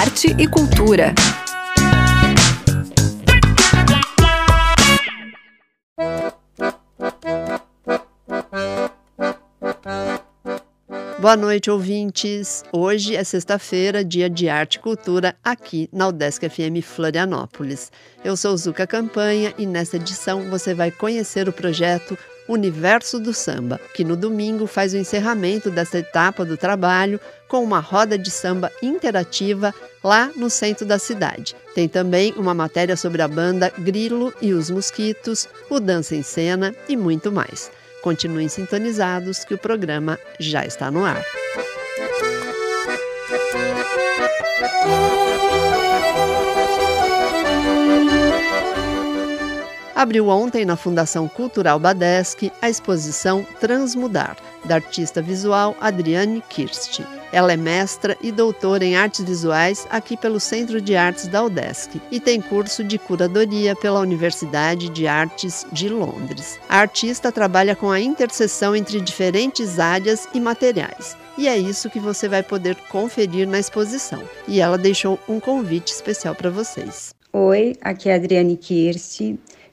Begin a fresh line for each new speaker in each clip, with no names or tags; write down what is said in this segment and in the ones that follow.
arte e cultura.
Boa noite, ouvintes. Hoje é sexta-feira, dia de arte e cultura, aqui na Udesc FM Florianópolis. Eu sou Zuka Campanha e nesta edição você vai conhecer o projeto Universo do Samba, que no domingo faz o encerramento desta etapa do trabalho com uma roda de samba interativa lá no centro da cidade. Tem também uma matéria sobre a banda Grilo e os Mosquitos, o Dança em Cena e muito mais. Continuem sintonizados que o programa já está no ar. Abriu ontem na Fundação Cultural Badesc a exposição Transmudar, da artista visual Adriane Kirst. Ela é mestra e doutora em artes visuais aqui pelo Centro de Artes da UDESC e tem curso de curadoria pela Universidade de Artes de Londres. A artista trabalha com a interseção entre diferentes áreas e materiais. E é isso que você vai poder conferir na exposição. E ela deixou um convite especial para vocês.
Oi, aqui é a Adriane Kirst.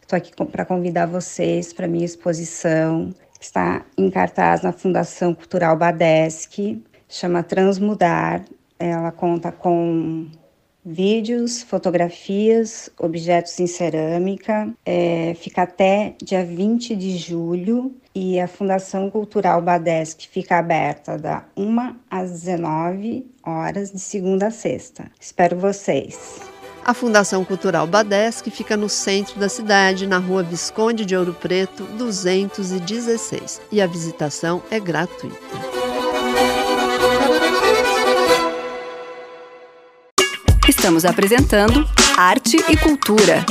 Estou aqui para convidar vocês para minha exposição que está em cartaz na Fundação Cultural Badesc chama Transmudar. Ela conta com vídeos, fotografias, objetos em cerâmica. É, fica até dia 20 de julho e a Fundação Cultural Badesc fica aberta da 1 às 19 horas, de segunda a sexta. Espero vocês!
A Fundação Cultural Badesc fica no centro da cidade, na rua Visconde de Ouro Preto, 216, e a visitação é gratuita.
Estamos apresentando Arte e Cultura.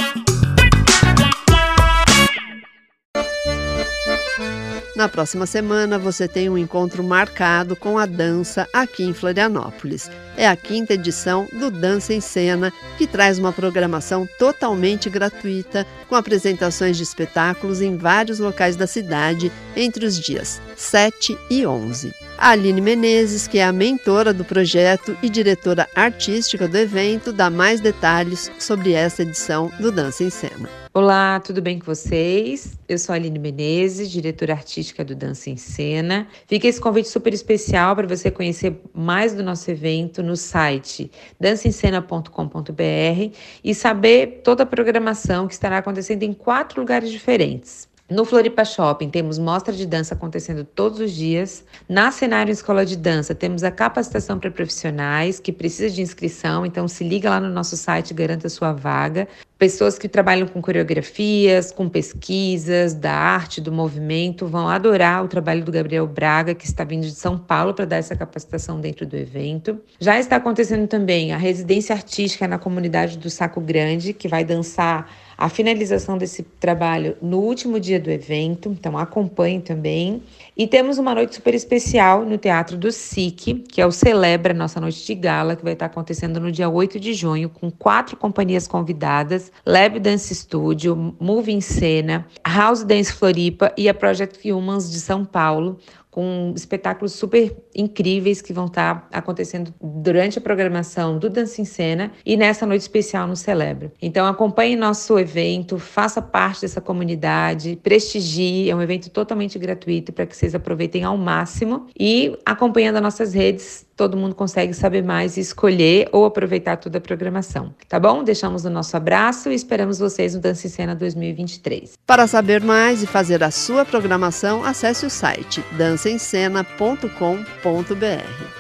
Na próxima semana, você tem um encontro marcado com a dança aqui em Florianópolis. É a quinta edição do Dança em Cena, que traz uma programação totalmente gratuita, com apresentações de espetáculos em vários locais da cidade entre os dias 7 e 11. A Aline Menezes, que é a mentora do projeto e diretora artística do evento, dá mais detalhes sobre essa edição do Dança em Cena.
Olá, tudo bem com vocês? Eu sou a Aline Menezes, diretora artística do Dança em Cena. Fica esse convite super especial para você conhecer mais do nosso evento no site dancencena.com.br e saber toda a programação que estará acontecendo em quatro lugares diferentes. No Floripa Shopping temos mostra de dança acontecendo todos os dias. Na Cenário Escola de Dança temos a capacitação para profissionais que precisa de inscrição, então se liga lá no nosso site e garanta sua vaga. Pessoas que trabalham com coreografias, com pesquisas, da arte, do movimento, vão adorar o trabalho do Gabriel Braga, que está vindo de São Paulo para dar essa capacitação dentro do evento. Já está acontecendo também a residência artística na comunidade do Saco Grande, que vai dançar a finalização desse trabalho no último dia do evento, então acompanhe também. E temos uma noite super especial no Teatro do SIC, que é o Celebra, nossa noite de gala, que vai estar acontecendo no dia 8 de junho, com quatro companhias convidadas: Lab Dance Studio, Move em Cena, House Dance Floripa e a Project Humans de São Paulo, com espetáculos super incríveis que vão estar acontecendo durante a programação do Dança em Cena e nessa noite especial no Celebra. Então acompanhe nosso evento, faça parte dessa comunidade, prestigie, é um evento totalmente gratuito para que vocês aproveitem ao máximo e acompanhando as nossas redes todo mundo consegue saber mais e escolher ou aproveitar toda a programação. Tá bom? Deixamos o nosso abraço e esperamos vocês no Dança em Cena 2023.
Para saber mais e fazer a sua programação, acesse o site dançaencena.com.br.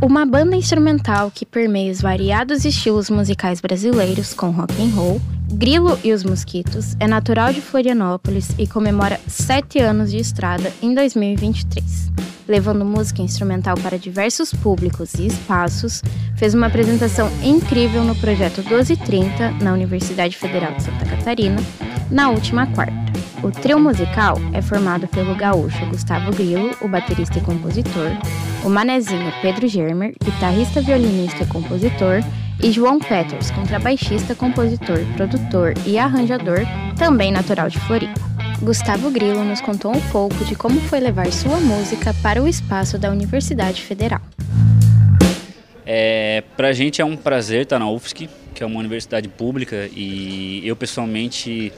Uma banda instrumental que permeia os variados estilos musicais brasileiros com rock and roll, Grilo e os Mosquitos é natural de Florianópolis e comemora sete anos de estrada em 2023. Levando música instrumental para diversos públicos e espaços, fez uma apresentação incrível no projeto 1230 na Universidade Federal de Santa Catarina na última quarta. O trio musical é formado pelo gaúcho Gustavo Grilo, o baterista e compositor, o manezinho Pedro Germer, guitarrista, violinista e compositor, e João Peters, contrabaixista, compositor, produtor e arranjador, também natural de Floripa. Gustavo Grilo nos contou um pouco de como foi levar sua música para o espaço da Universidade Federal.
É, para a gente é um prazer estar na UFSC, que é uma universidade pública, e eu pessoalmente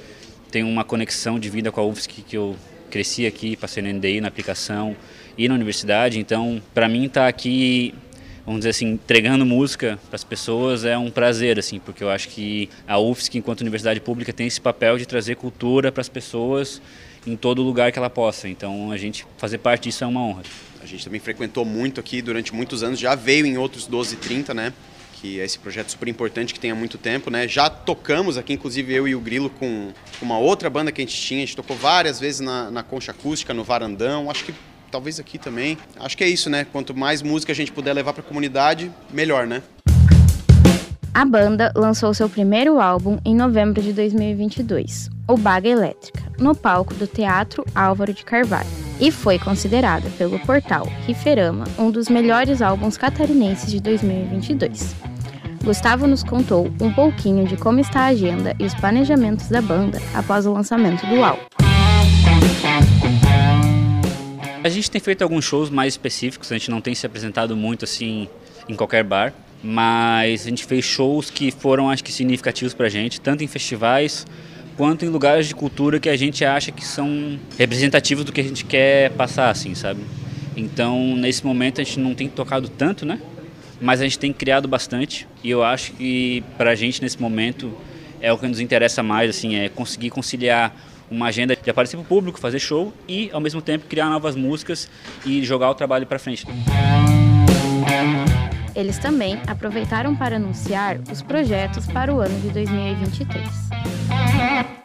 tenho uma conexão de vida com a UFSC que eu cresci aqui, passei no NDI, na aplicação e na universidade, então para mim estar tá aqui vamos dizer assim, entregando música para as pessoas é um prazer, assim, porque eu acho que a UFSC, enquanto universidade pública, tem esse papel de trazer cultura para as pessoas em todo lugar que ela possa. Então, a gente fazer parte disso é uma honra.
A gente também frequentou muito aqui durante muitos anos, já veio em outros 1230, né? que é esse projeto super importante que tem há muito tempo, né? Já tocamos aqui, inclusive eu e o Grilo, com uma outra banda que a gente tinha. A gente tocou várias vezes na, na Concha Acústica, no Varandão. Acho que talvez aqui também. Acho que é isso, né? Quanto mais música a gente puder levar para a comunidade, melhor, né?
A banda lançou seu primeiro álbum em novembro de 2022, O Baga Elétrica, no palco do Teatro Álvaro de Carvalho, e foi considerada pelo portal Riferama um dos melhores álbuns catarinenses de 2022. Gustavo nos contou um pouquinho de como está a agenda e os planejamentos da banda após o lançamento do álbum.
A gente tem feito alguns shows mais específicos, a gente não tem se apresentado muito assim em qualquer bar, mas a gente fez shows que foram, acho que, significativos pra gente, tanto em festivais quanto em lugares de cultura que a gente acha que são representativos do que a gente quer passar, assim, sabe? Então, nesse momento a gente não tem tocado tanto, né? Mas a gente tem criado bastante e eu acho que pra gente nesse momento é o que nos interessa mais, assim, é conseguir conciliar uma agenda de aparecer para o público, fazer show e, ao mesmo tempo, criar novas músicas e jogar o trabalho para frente.
Eles também aproveitaram para anunciar os projetos para o ano de 2023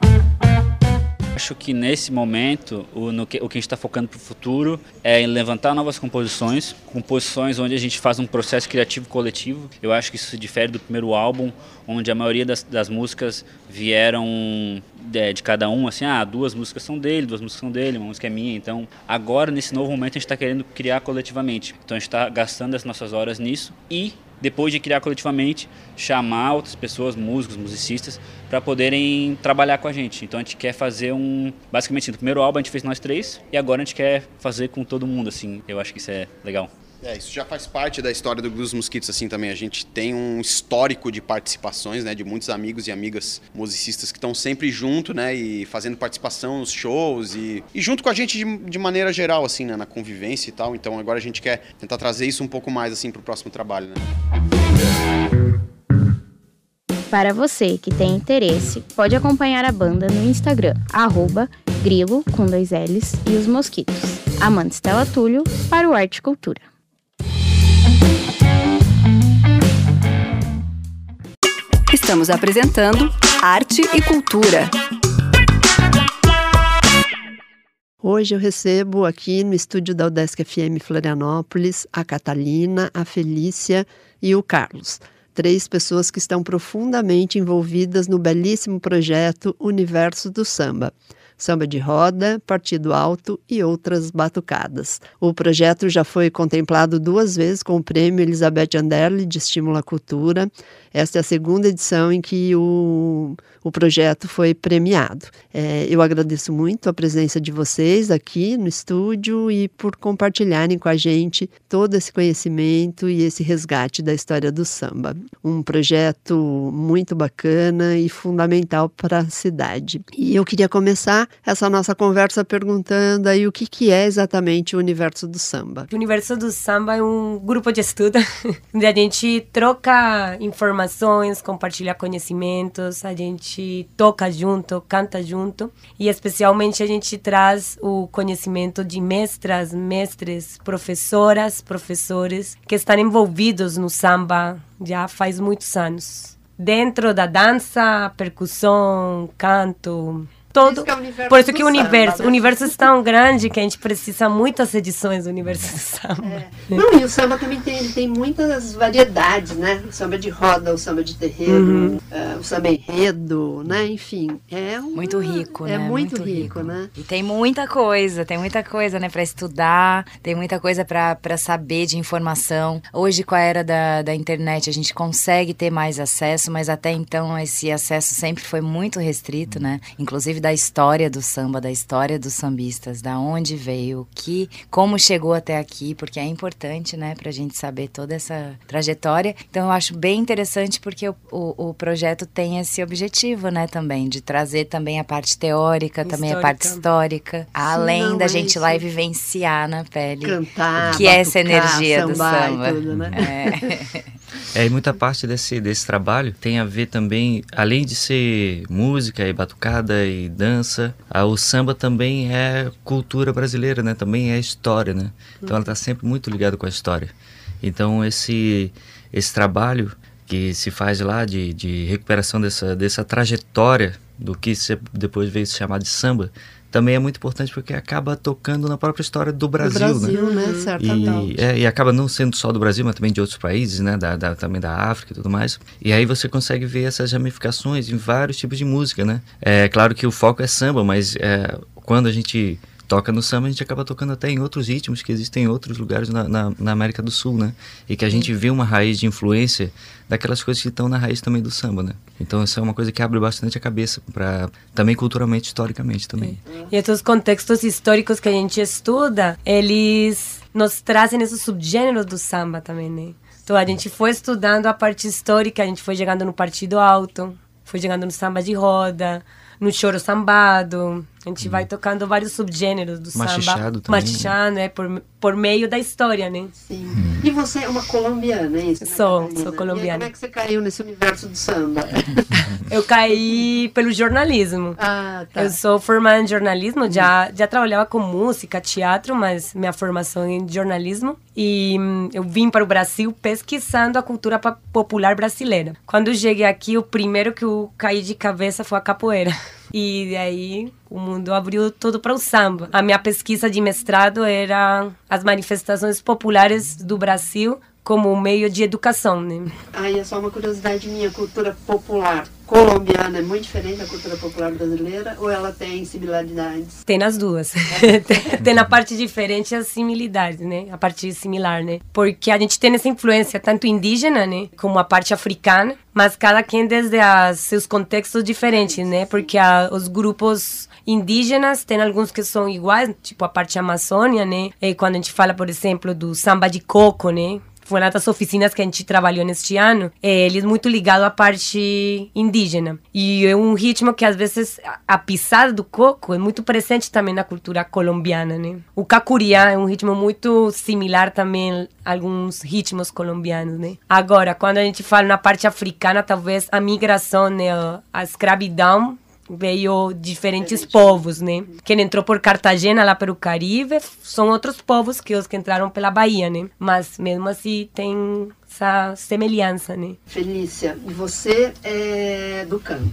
acho que nesse momento o, no que, o que a gente está focando para o futuro é em levantar novas composições, composições onde a gente faz um processo criativo coletivo. Eu acho que isso se difere do primeiro álbum, onde a maioria das, das músicas vieram de, de, cada um, assim, ah, duas músicas são dele, duas músicas são dele, uma música é minha. Então, agora, nesse novo momento, a gente está querendo criar coletivamente. Então, a gente está gastando as nossas horas nisso e depois de criar coletivamente, chamar outras pessoas, músicos, musicistas, para poderem trabalhar com a gente. Então a gente quer fazer um. Basicamente, assim, no primeiro álbum a gente fez nós três e agora a gente quer fazer com todo mundo, assim. Eu acho que isso é legal.
É, isso já faz parte da história do dos Mosquitos, assim, também. A gente tem um histórico de participações, né, de muitos amigos e amigas musicistas que estão sempre junto, né, e fazendo participação nos shows e, e junto com a gente de, de maneira geral, assim, né, na convivência e tal. Então agora a gente quer tentar trazer isso um pouco mais, assim, pro próximo trabalho, né.
Para você que tem interesse, pode acompanhar a banda no Instagram, arroba grilo, com dois L's, e os mosquitos. Amanda Stella Túlio, para o Arte Cultura.
Estamos apresentando Arte e Cultura.
Hoje eu recebo aqui no estúdio da Udesc FM Florianópolis a Catalina, a Felícia e o Carlos. Três pessoas que estão profundamente envolvidas no belíssimo projeto Universo do Samba samba de roda, partido alto e outras batucadas. O projeto já foi contemplado duas vezes com o prêmio Elizabeth Anderle de Estímulo à Cultura. Esta é a segunda edição em que o, o projeto foi premiado. É, eu agradeço muito a presença de vocês aqui no estúdio e por compartilharem com a gente todo esse conhecimento e esse resgate da história do samba. Um projeto muito bacana e fundamental para a cidade. E eu queria começar essa nossa conversa perguntando aí o que, que é exatamente o universo do samba.
O universo do samba é um grupo de estudo onde a gente troca informações, compartilha conhecimentos, a gente toca junto, canta junto e especialmente a gente traz o conhecimento de mestras, mestres, professoras, professores que estão envolvidos no samba já faz muitos anos. Dentro da dança, percussão, canto, todo.
Isso que é o universo
Por isso que o universo,
né?
o universo é tão grande que a gente precisa muitas edições do universo do samba.
É. Não, e o samba também tem, tem muitas variedades, né? O samba de roda, o samba de terreiro, eh, o samba enredo, né? Enfim, é uma-
Muito rico,
é
né?
muito, rico, né?
E tem muita coisa, tem muita coisa, né, para estudar, tem muita coisa para saber de informação. Hoje, com a era da, da internet, a gente consegue ter mais acesso, mas até então esse acesso sempre foi muito restrito, né? Inclusive da história do samba, da história dos sambistas, da onde veio, o que, como chegou até aqui, porque é importante, né, pra gente saber toda essa trajetória. Então, eu acho bem interessante porque o, o, o projeto tem esse objetivo, né, também, de trazer também a parte teórica, também a parte histórica, além
não,
da
é
gente lá e vivenciar na pele.
Cantar,
que é essa
batucar,
energia do
sambar e
samba.
tudo, né?
É.
É, e muita parte desse, desse trabalho tem a ver também, além de ser música e batucada e dança, a, o samba também é cultura brasileira, né? Também é história, né? Então ela está sempre muito ligada com a história. Então esse, esse trabalho que se faz lá de, de recuperação dessa, dessa trajetória do que depois veio se chamar de samba, também é muito importante porque acaba tocando na própria história do Brasil,
Do Brasil,
né?
né? Certamente.
E, é, e acaba não sendo só do Brasil, mas também de outros países, né? Da, da- também da África e tudo mais. E aí você consegue ver essas ramificações em vários tipos de música, né? É claro que o foco é samba, mas é, quando a gente toca no samba, a gente acaba tocando até em outros ritmos que existem em outros lugares na, na, na América do Sul, né? E que a gente vê uma raiz de influência daquelas coisas que estão na raiz também do samba, né? Então isso é uma coisa que abre bastante a cabeça para também culturalmente, historicamente também.
E esses contextos históricos que a gente estuda, eles nos trazem esses subgêneros do samba também, né? Então a gente foi estudando a parte histórica, a gente foi chegando no partido alto, foi chegando no samba de roda, no choro sambado. A gente vai tocando vários subgêneros do samba.
Machichado também, né?
Machichando, é, por, por meio da história, né?
Sim. E você é uma colombiana, é isso? né,
Sou, sou
E
colombiana.
aí, como é que você caiu nesse universo do samba?
Eu caí pelo jornalismo.
ah, tá.
Eu sou formada em jornalismo, já, já trabalhava com música, teatro, mas minha formação é em jornalismo. E hum, eu vim para o Brasil pesquisando a cultura popular brasileira. Quando eu cheguei aqui, o primeiro que eu caí de cabeça foi a capoeira. E aí o mundo abriu todo para o samba. A minha pesquisa de mestrado era as manifestações populares do Brasil como meio de educação, né?
Aí é só uma curiosidade minha, cultura popular colombiana é muito diferente da cultura popular brasileira ou ela tem similaridades?
Tem nas duas. tem, tem na parte diferente as similitudes, né? A parte similar, né? Porque a gente tem essa influência tanto indígena, né? Como a parte africana, mas cada quem desde as, seus contextos diferentes, né? Porque a, os grupos indígenas tem alguns que são iguais, tipo a parte amazônia, né? E quando a gente fala, por exemplo, do samba de coco, né? Foi uma das oficinas que a gente trabalhou neste ano, é, eles muito ligado à parte indígena. E é um ritmo que às vezes a- pisada do coco é muito presente também na cultura colombiana, né? O cacuriá é um ritmo muito similar também a alguns ritmos colombianos, né? Agora, quando a gente fala na parte africana, talvez a migração, né, a escravidão veio diferentes povos, né? Quem entrou por Cartagena lá pelo Caribe são outros povos que os que entraram pela Bahia, né? Mas mesmo assim tem essa semelhança, né?
Felícia, você é do canto,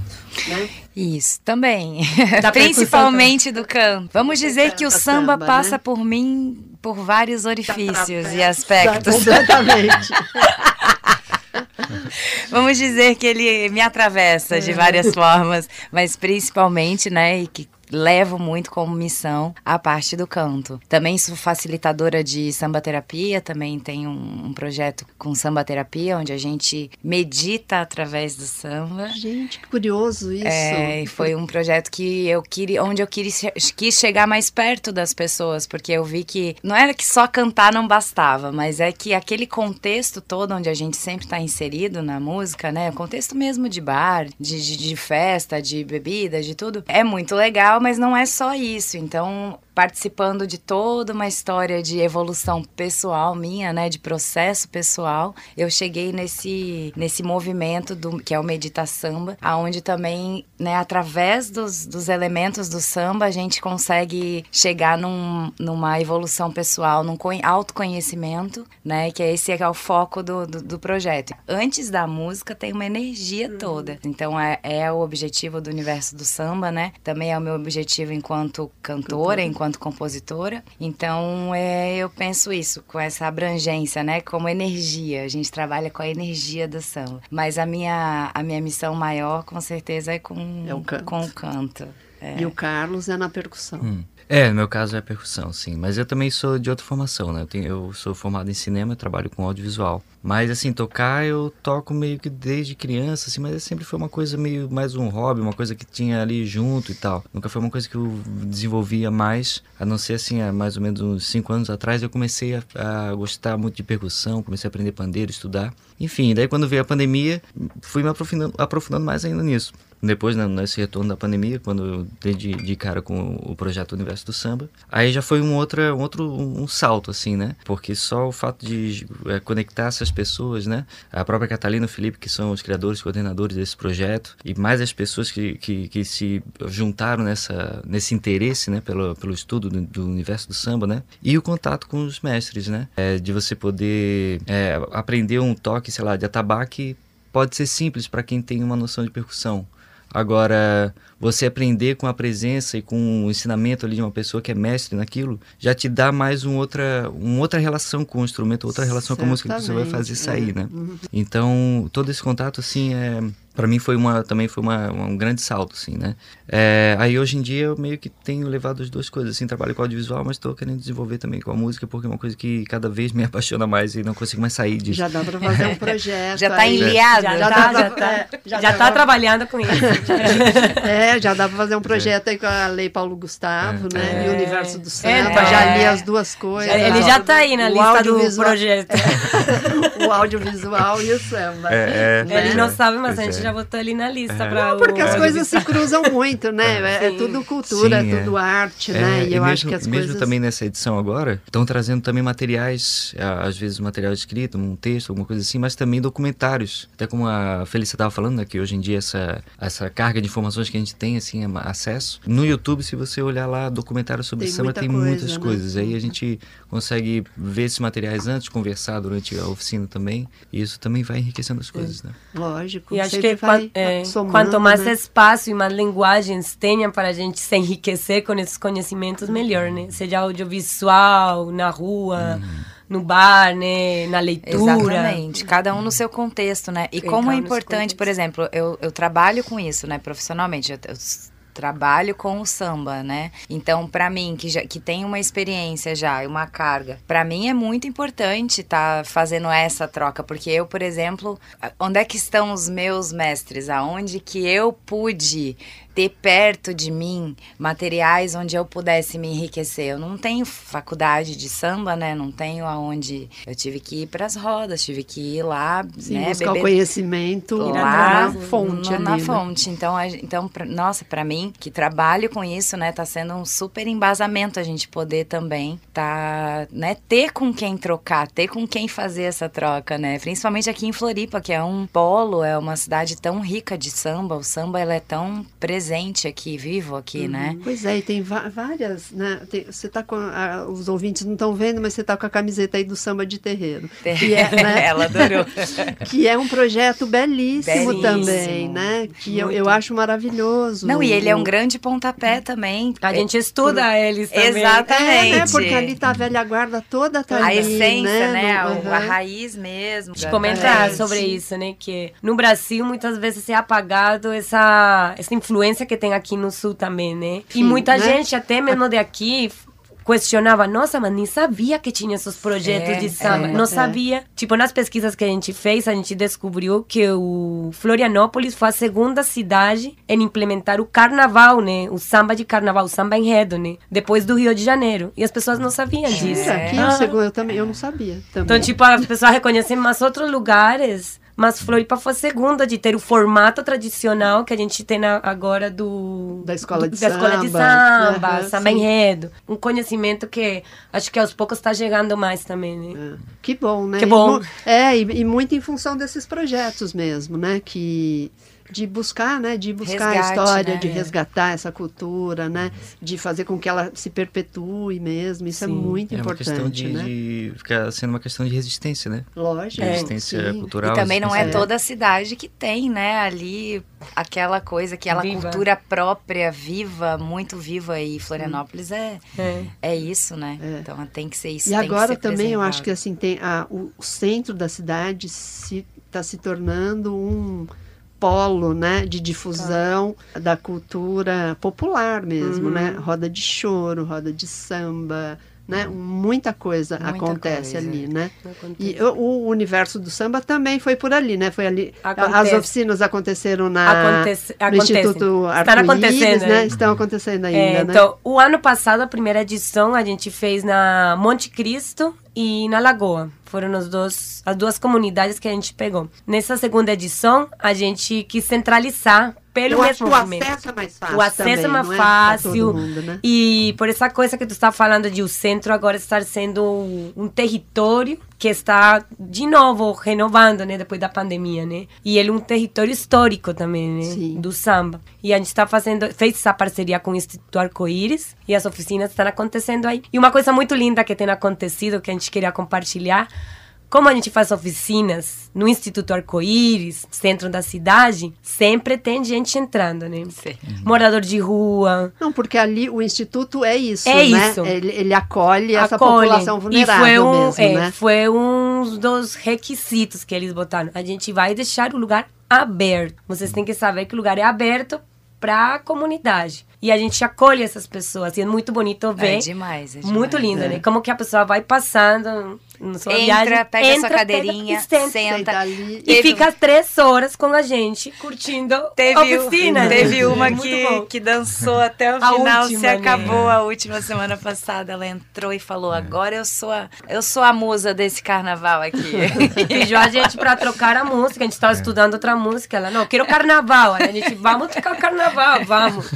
né?
Isso, também.
Da
Principalmente do canto. Vamos dizer que o samba
samba,
passa
né?
por mim por vários orifícios e aspectos.
Completamente.
Vamos dizer que ele me atravessa de várias formas, mas principalmente, né, e que levo muito como missão a parte do canto. Também sou facilitadora de samba terapia, também tenho um, um projeto com samba terapia, onde a gente medita através do samba.
Gente, que curioso isso.
É, foi um projeto que eu queria, onde eu quis, quis chegar mais perto das pessoas, porque eu vi que não era que só cantar não bastava, mas é que aquele contexto todo onde a gente sempre está inserido na música, né, o contexto mesmo de bar, de, de, de festa, de bebida, de tudo, é muito legal, mas não é só isso. Então participando de toda uma história de evolução pessoal minha, né, de processo pessoal, eu cheguei nesse nesse movimento do que é o medita samba, aonde também, né, através dos, dos elementos do samba, a gente consegue chegar num, numa evolução pessoal, num autoconhecimento, né, que é esse que é o foco do, do, do projeto. Antes da música tem uma energia uhum. toda. Então é, é o objetivo do universo do samba, né? Também é o meu objetivo enquanto cantora, enquanto enquanto compositora. Então, é, eu penso isso, com essa abrangência, né? Como energia. A gente trabalha com a energia do samba. Mas a minha, a minha missão maior, com certeza, é com, é o canto. Com o canto. É.
E o Carlos é na percussão.
Hum. É, meu caso é percussão, sim. Mas eu também sou de outra formação, né? Eu, tenho, eu sou formado em cinema, trabalho com audiovisual. Mas, assim, tocar eu toco meio que desde criança, assim, mas sempre foi uma coisa meio mais um hobby, uma coisa que tinha ali junto e tal. Nunca foi uma coisa que eu desenvolvia mais, a não ser, assim, há mais ou menos uns cinco anos atrás eu comecei a, a gostar muito de percussão, comecei a aprender pandeiro, estudar. Enfim, daí quando veio a pandemia, fui me aprofundando, aprofundando mais ainda nisso. Depois, né, nesse retorno da pandemia, quando eu dei de, de, cara com o projeto Universo do Samba, aí já foi um, outra, um outro um salto, assim, né? Porque só o fato de é, conectar essas pessoas, né? A própria Catalina e o Felipe, que são os criadores, coordenadores desse projeto, e mais as pessoas que, que, que se juntaram nessa, nesse interesse, né? Pelo, pelo estudo do, do, Universo do Samba, né? E o contato com os mestres, né? É, de você poder é, aprender um toque, sei lá, de atabaque pode ser simples para quem tem uma noção de percussão. Agora, você aprender com a presença e com o ensinamento ali de uma pessoa que é mestre naquilo, já te dá mais um outra, uma outra relação com o instrumento, outra relação Certamente. com a música que você vai fazer sair, é. né? Uhum. Então, todo esse contato, assim, é para mim foi uma também foi uma, um grande salto assim né? É, aí hoje em dia eu meio que tenho levado as duas coisas assim trabalho com audiovisual mas estou querendo desenvolver também com a música porque é uma coisa que cada vez me apaixona mais e não consigo mais sair disso.
Já dá para fazer um projeto
já está enliado?
Já, já, tá, já, tá, já, já tá trabalhando com isso.
É já dá para fazer um projeto aí com a Lei Paulo Gustavo é. né? É. e o Universo do Samba é. já li as duas coisas.
Ele já está aí na o lista do projeto.
O audiovisual e o samba.
É,
é. ele não sabe mas a gente já botou ali na lista é. para
Não, porque o... as coisas se cruzam muito, né? É, é tudo cultura, Sim, é tudo arte, né?
É, e eu mesmo, acho que as mesmo coisas... também nessa edição agora, estão trazendo também materiais, às vezes material escrito, um texto, alguma coisa assim, mas também documentários. Até como a Felícia estava falando, né, que hoje em dia essa, essa carga de informações que a gente tem, assim, acesso. No YouTube, se você olhar lá, documentário sobre tem samba, tem coisa, muitas né? coisas. Aí a gente consegue ver esses materiais antes, conversar durante a oficina também, e isso também vai enriquecendo as coisas, né?
Lógico.
E acho que vai é, somando, quanto mais né? espaço e mais linguagens tenha para a gente se enriquecer com esses conhecimentos, melhor, né? Seja audiovisual, na rua. Uhum no bar, né, na leitura.
Exatamente, cada um no seu contexto, né? E como é importante, por exemplo, eu, eu trabalho com isso, né, profissionalmente. Eu, eu trabalho com o samba, né? Então, para mim, que, já, que tem uma experiência já, uma carga, para mim é muito importante estar tá fazendo essa troca, porque eu, por exemplo, onde é que estão os meus mestres? Aonde que eu pude ter perto de mim materiais onde eu pudesse me enriquecer. Eu não tenho faculdade de samba, né? Não tenho aonde eu tive que ir para as rodas, tive que ir lá,
Sim,
né?
buscar beber, o conhecimento
lá
na fonte,
no,
ali,
na
né?
fonte. Então, a, então, pra, nossa, para mim que trabalho com isso, né? Tá sendo um super embasamento a gente poder também tá, né? Ter com quem trocar, ter com quem fazer essa troca, né? Principalmente aqui em Floripa, que é um polo, é uma cidade tão rica de samba. O samba ela é tão presente presente aqui, vivo aqui, né? uhum.
né? Pois é, e tem várias, né? Tem, você tá com. A, os ouvintes não estão vendo, mas você tá com a camiseta aí do samba de terreiro.
Que é, né? Ela adorou.
que é um projeto belíssimo, belíssimo. também, né? Que eu, eu acho maravilhoso.
Não, e ele é um grande pontapé também.
A gente estuda eles também.
Exatamente. É,
né? Porque ali tá a velha guarda toda tá
A
ali,
essência,
né?
né? No, uhum. A raiz mesmo.
De comentar é. sobre isso, né? Que no Brasil, muitas vezes, é apagado essa, essa influência que tem aqui no sul também, né? Sim, e muita né? gente, até mesmo de aqui, questionava, nossa, mas nem sabia que tinha esses projetos é, de samba. É, não é. sabia. Tipo, nas pesquisas que a gente fez, a gente descobriu que o Florianópolis foi a segunda cidade em implementar o carnaval, né? O samba de carnaval, o samba enredo, né? Depois do Rio de Janeiro. E as pessoas não sabiam disso.
Aqui ah. eu, também, eu não sabia. Também.
Então, tipo, as pessoas reconhecem mais outros lugares mas Floripa foi a segunda de ter o formato tradicional que a gente tem na, agora do
da escola de
da
samba,
escola de samba,
Uhum,
samba
sim.
enredo, um conhecimento que acho que aos poucos está chegando mais também, né?
É. Que bom, né?
Que bom.
E é, e, e muito em função desses projetos mesmo, né? Que de buscar, né? De buscar a
Resgate,
história,
né?
de
É.
resgatar essa cultura, né? De fazer com que ela se perpetue mesmo. Isso é
Sim.
muito
É uma
importante,
questão de,
né?
de ficar sendo uma questão de resistência, né?
Lógico.
resistência
sim.
cultural.
E também não é toda a cidade que tem, né, ali aquela coisa, aquela
Viva.
cultura própria, viva, muito viva. E Florianópolis é,
É.
é isso, né?
É.
Então tem que ser isso.
E
tem que
agora
ser
também eu acho que assim tem a, o, o centro da cidade se está se tornando um polo, né, de difusão da cultura popular mesmo,
Uhum.
né? Roda de choro, roda de samba, né? Muita coisa
Muita
acontece
coisa.
ali, né?
Acontece.
E o, o universo do samba também foi por ali, né? Foi ali.
Acontece.
As oficinas aconteceram na
Acontece,
no. Instituto Arco-Íris,
acontecendo.
né? Estão acontecendo ainda,
É,
né?
então, o ano passado, a primeira edição, a gente fez na Monte Cristo e na Lagoa. Foram os dois, as duas comunidades que a gente pegou. Nessa segunda edição, a gente quis centralizar pelo
Eu
mesmo
que o
movimento.
acesso é mais fácil
O acesso
também,
é mais
não é? Pra
fácil.
todo mundo, né?
E por essa coisa que tu está falando de o centro agora estar sendo um, um território que está de novo renovando, né, depois da pandemia, né? E ele é um território histórico também, né,
Sim.
do samba. E a gente está fazendo, fez essa parceria com o Instituto Arco-Íris e as oficinas estão acontecendo aí. E uma coisa muito linda que tem acontecido que a gente queria compartilhar como a gente faz oficinas no Instituto Arco-Íris, centro da cidade, sempre tem gente entrando, né?
Sim.
Morador de rua,
Não, porque ali o instituto é isso,
É
né?
isso.
Ele, ele acolhe essa
acolhe.
população
E
vulnerável
foi um,
mesmo,
é,
né?
Foi um dos requisitos que eles botaram. A gente vai deixar o lugar aberto. Vocês têm que saber que o lugar é aberto para a comunidade. E a gente acolhe essas pessoas. E é muito bonito ver.
É demais, é demais.
Muito lindo, né? Como que a pessoa vai passando na sua
Entra,
viagem,
pega a sua
pega
cadeirinha,
e senta.
senta.
Ali.
E
Teve-
fica três horas com a gente, curtindo
Teve,
a oficina.
teve
né?
uma que, que dançou até o
A
final,
última,
se
né?
acabou a última semana passada. Ela entrou e falou: agora eu sou a, eu sou a musa desse carnaval aqui.
Pediu a gente pra trocar a música, a gente tava estudando outra música. Ela, não, quero carnaval. Aí a gente, vamos tocar carnaval, vamos.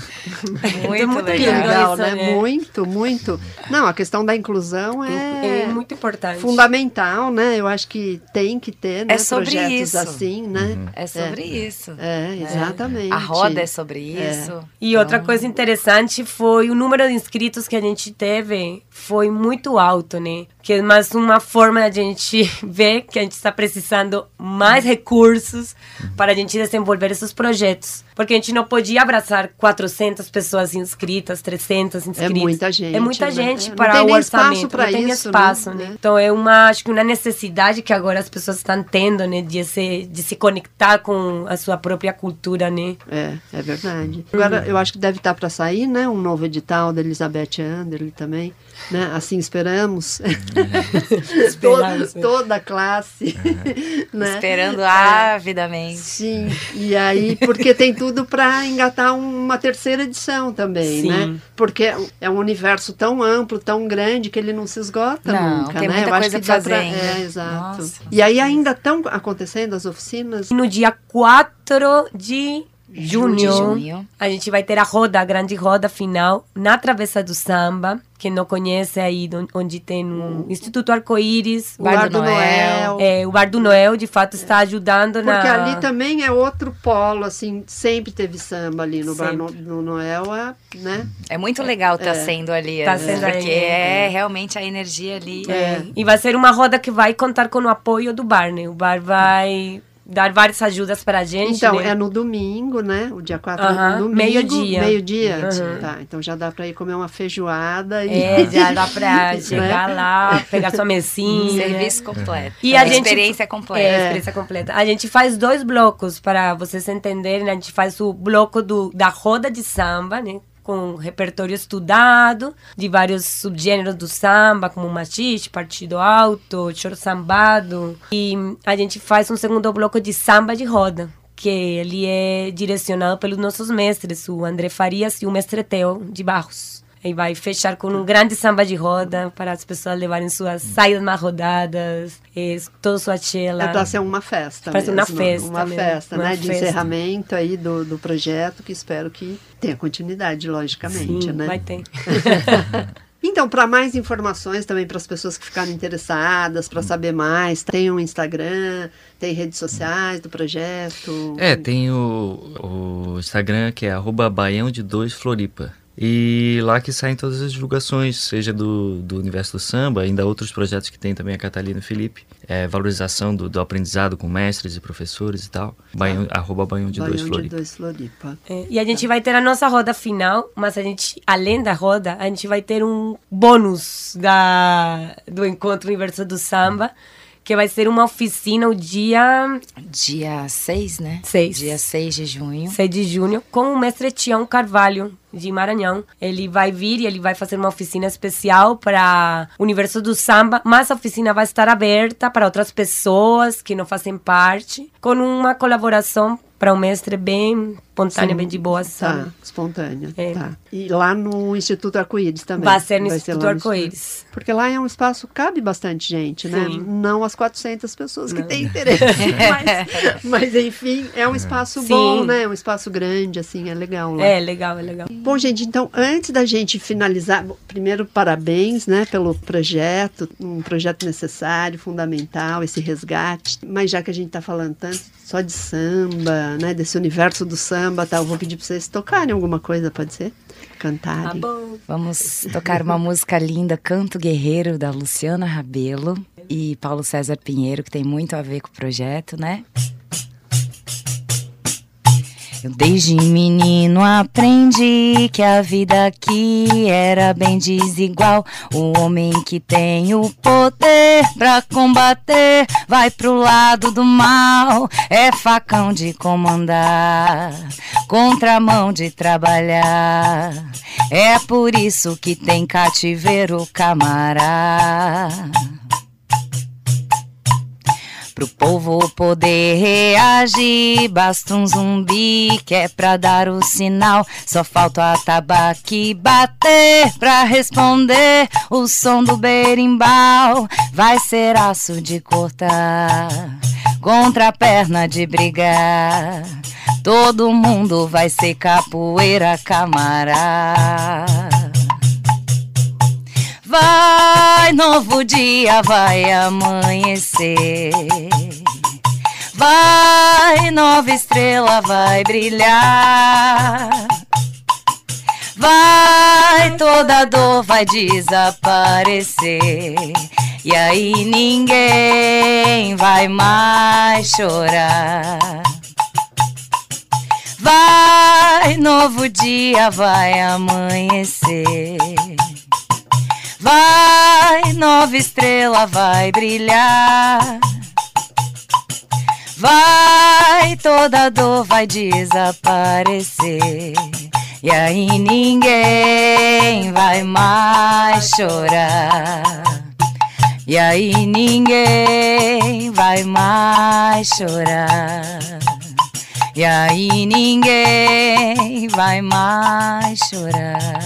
Muito
É muito
legal.
lindo
legal,
isso,
né?
né?
Muito, muito. Não, a questão da inclusão é,
É muito importante.
Fundamental, né? Eu acho que tem que ter, né?
É sobre
projetos
isso.
assim, né?
É sobre isso.
É, exatamente.
A roda é sobre isso.
E outra
Então,
coisa interessante foi o número de inscritos que a gente teve foi muito alto, né? Que é mais uma forma de a gente ver que a gente está precisando mais recursos para a gente desenvolver esses projetos. Porque a gente não podia abraçar 400 pessoas inscritas, 300 inscritos.
muita gente,
É muita
né?
gente
É,
para o orçamento. não tem
isso,
espaço,
né?
né? Então é uma, acho que uma necessidade que agora as pessoas estão tendo, né? De se, de se conectar com a sua própria cultura, né?
É, é verdade. Agora, eu acho que deve estar para sair, né? Um novo edital da Elizabeth Anderle também, né? Assim esperamos. toda,
Esperamos, né?
toda a classe, né?
Esperando
É.
avidamente.
Sim, e aí, porque tem tudo para engatar uma terceira edição também,
Sim.
né? Porque é um universo tão amplo, tão grande, que ele não se esgota
Não,
nunca,
tem
né?
muita
Eu acho
coisa
que
pra
dá pra-. É, exato.
Nossa.
E aí ainda estão acontecendo as oficinas?
No dia 4 de junho,
junho.
a gente vai ter a roda, a grande roda final na Travessa do Samba. Quem não conhece aí, onde tem o Instituto Arco-Íris,
O
Bar
Bar
do
do
Noel.
Noel.
é, o Bar do Noel, de fato, está ajudando na...
Porque ali também é outro polo, assim, sempre teve samba ali no Bar no,
Sempre.
no Noel, é, né?
É muito legal estar
É.
sendo ali,
Tá
né?
sendo
porque
aí,
é realmente a energia ali.
É, E vai ser uma roda que vai contar com o apoio do bar, né? O bar vai dar várias ajudas para a gente,
Então,
né?
é no domingo, né? O dia 4 é
Aham,
no domingo.
meio-dia.
Meio-dia?
Aham.
Tá, então já dá para ir comer uma feijoada. E...
É, já dá pra
Né?
chegar lá, pegar sua mesinha, né?
Serviço completo.
E a gente-
experiência completa.
É, experiência completa. A gente faz dois blocos, para vocês entenderem. A gente faz o bloco do, da roda de samba, né? Com repertório estudado, de vários subgêneros do samba, como machiste, partido alto, choro sambado. E a gente faz um segundo bloco de samba de roda, que ele é direcionado pelos nossos mestres, o André Farias e o mestre Theo de Barros. E vai fechar com um grande samba de roda para as pessoas levarem suas saídas mais rodadas, e toda sua chela.
É para ser uma festa
Para ser uma festa
Uma
mesmo,
festa,
uma
né? De
festa.
encerramento aí do, do projeto, que espero que tenha continuidade, logicamente,
Sim,
né?
vai ter.
Então, para mais informações também para as pessoas que ficaram interessadas, para saber mais, tem um Instagram, tem redes sociais do projeto.
É, tem o, o Instagram que é arroba Baião de 2 Floripa. E lá que saem todas as divulgações, seja do, do universo do samba, ainda outros projetos que tem também a Catalina e o Felipe. É, valorização do, do aprendizado com mestres e professores e tal. Baião, Arroba Baião de 2
Baião de
Floripa.
dois Floripa.
É, e a gente vai ter a nossa roda final, mas a gente, além da roda, a gente vai ter um bônus da, do Encontro Universo do Samba, que vai ser uma oficina o dia
Dia 6, né?
6.
Dia 6 de junho.
6 de junho, com o mestre Tião Carvalho, de Maranhão. Ele vai vir e ele vai fazer uma oficina especial para o universo do samba, mas a oficina vai estar aberta para outras pessoas que não fazem parte, com uma colaboração para o mestre bem espontânea,
Sim.
bem de boa,
Tá,
sabe?
espontânea.
É.
Tá. E lá no Instituto Arco-Íris também.
Vai ser no Instituto
lá
Arco-Íris.
Porque lá é um espaço, cabe bastante gente, né?
Sim.
Não as 400 pessoas que
Não.
têm interesse. mas, mas, enfim, é um espaço
Sim.
bom, né? É um espaço grande, assim, é legal lá.
É legal, é legal.
Bom, gente, então, antes da gente finalizar, bom, primeiro, parabéns, né, pelo projeto, um projeto necessário, fundamental, esse resgate. Mas já que a gente está falando tanto só de samba, né, desse universo do samba, tá, eu vou pedir para vocês tocarem alguma coisa, pode ser? Cantarem.
Tá bom.
Vamos tocar uma música linda, Canto Guerreiro, da Luciana Rabelo e Paulo César Pinheiro, que tem muito a ver com o projeto, né? Eu desde menino aprendi que a vida aqui era bem desigual. O homem que tem o poder pra combater vai pro lado do mal. É facão de comandar, contramão de trabalhar. É por isso que tem cativeiro camará. Pro povo poder reagir, basta um zumbi que é pra dar o sinal. Só falta a tabaque bater pra responder. O som do berimbau vai ser aço de cortar, contra a perna de brigar. Todo mundo vai ser capoeira camará. Vai, novo dia vai amanhecer. Vai, nova estrela vai brilhar. Vai, toda dor vai desaparecer. E aí ninguém vai mais chorar. Vai, novo dia vai amanhecer. Vai, nova estrela vai brilhar. Vai, toda dor vai desaparecer. E aí ninguém vai mais chorar. E aí ninguém vai mais chorar. E aí ninguém vai mais chorar.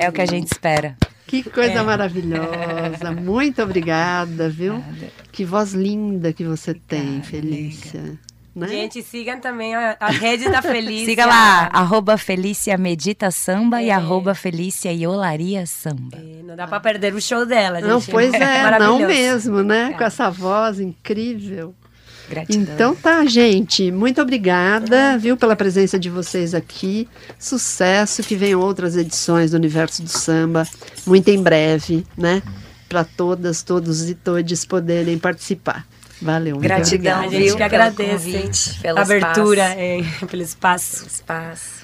É o que a gente espera.
Que coisa
É.
maravilhosa. Muito obrigada, viu? Que voz linda que você tem, Felícia. Né?
Gente, sigam também a, a rede da Felícia.
Siga lá, arroba Felícia Medita Samba e
É.
arroba Felícia Iolaria Samba.
É, Não dá pra perder o show dela, gente.
Não, pois é, não mesmo, né? Com essa voz incrível.
Gratidão.
Então tá, gente. Muito obrigada, viu, pela presença de vocês aqui. Sucesso, que venham outras edições do Universo do Samba, muito em breve, né? Para todas, todos e todes poderem participar. Valeu, muito
Gratidão,
obrigada.
A gente
viu,
que
pelo
agradece
convite, pelo
a abertura,
espaço.
é, pelo espaço.
Espaço.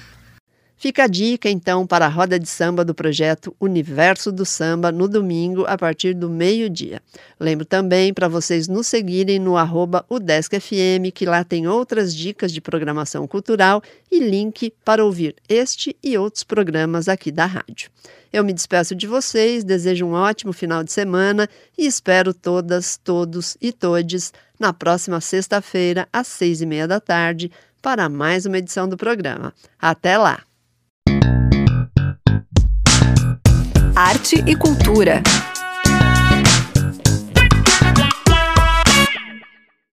Fica a dica, então, para a roda de samba do projeto Universo do Samba no domingo, a partir do meio-dia. Lembro também para vocês nos seguirem no arroba UDescFM, que lá tem outras dicas de programação cultural e link para ouvir este e outros programas aqui da rádio. Eu me despeço de vocês, desejo um ótimo final de semana e espero todas, todos e todes na próxima sexta-feira, às seis e meia da tarde, para mais uma edição do programa. Até lá!
Arte e cultura.